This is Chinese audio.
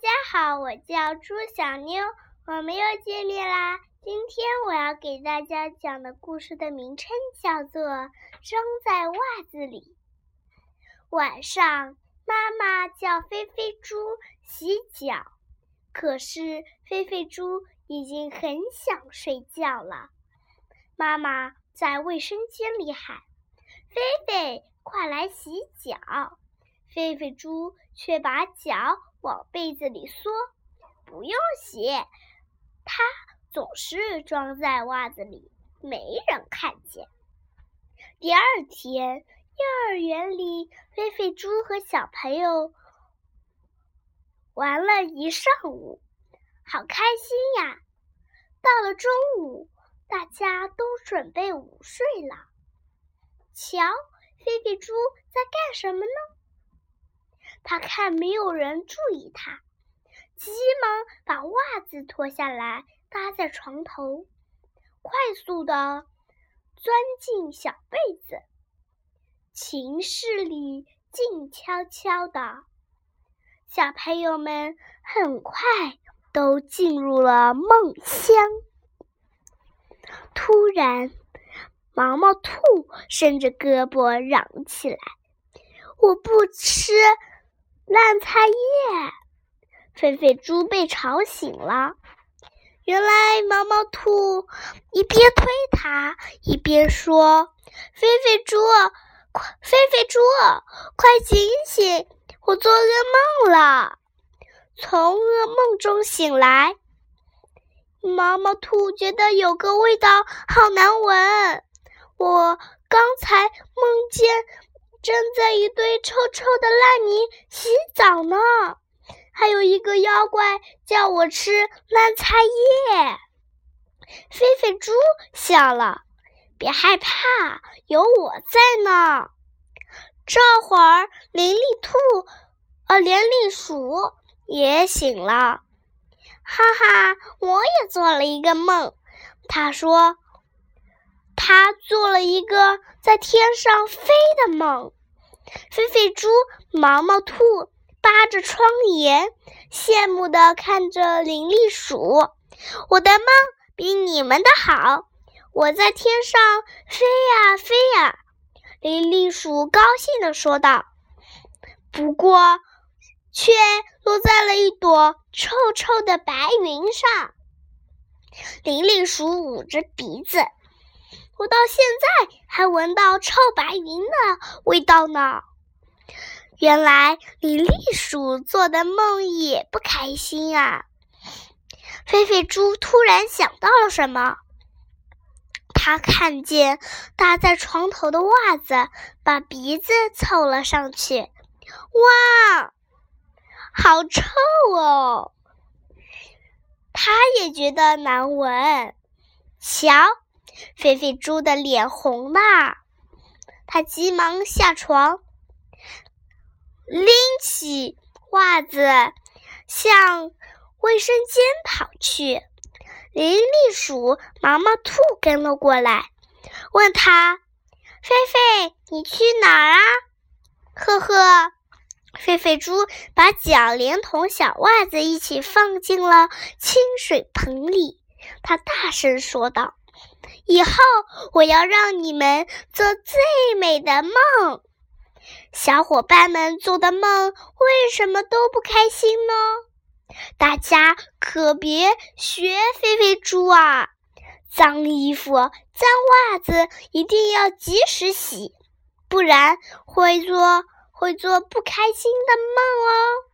家好，我叫朱小妞，我们又见面啦。今天我要给大家讲的故事的名称叫做《装在袜子里》。晚上，妈妈叫菲菲猪洗脚，可是菲菲猪已经很想睡觉了。妈妈在卫生间里喊：“菲菲，快来洗脚！”菲菲猪却把脚往被子里缩，不用洗，它总是装在袜子里，没人看见。第二天，幼儿园里，菲菲猪和小朋友玩了一上午，好开心呀！到了中午，大家都准备午睡了。瞧，菲菲猪在干什么呢？他看没有人注意他，急忙把袜子脱下来搭在床头，快速的钻进小被子。寝室里静悄悄的，小朋友们很快都进入了梦乡。突然，毛毛兔伸着胳膊嚷起来：“我不吃！”烂菜叶，菲菲猪被吵醒了。原来毛毛兔一边推它，一边说：“菲菲猪，快，菲菲猪，快醒醒！我做噩梦了。”从噩梦中醒来，毛毛兔觉得有个味道好难闻。我刚才梦见。正在一堆臭臭的烂泥洗澡呢，还有一个妖怪叫我吃烂菜叶。菲菲猪笑了，别害怕，有我在呢。这会儿，伶俐兔，呃，伶俐鼠也醒了，哈哈，我也做了一个梦。他说。他做了一个在天上飞的梦，菲菲猪、毛毛兔扒着窗沿，羡慕地看着伶俐鼠。我的梦比你们的好，我在天上飞呀飞呀。伶俐鼠高兴地说道，不过却落在了一朵臭臭的白云上。伶俐鼠捂着鼻子。我到现在还闻到臭白云的味道呢。原来李栗鼠做的梦也不开心啊。菲菲猪突然想到了什么，他看见搭在床头的袜子，把鼻子凑了上去。哇，好臭哦！他也觉得难闻。瞧。菲菲猪的脸红了，他急忙下床，拎起袜子向卫生间跑去。伶俐鼠、毛毛兔跟了过来，问他：“菲菲，你去哪儿啊？”呵呵，菲菲猪把脚连同小袜子一起放进了清水盆里。他大声说道。以后我要让你们做最美的梦。小伙伴们做的梦为什么都不开心呢？大家可别学菲菲猪啊！脏衣服、脏袜子一定要及时洗，不然会做会做不开心的梦哦。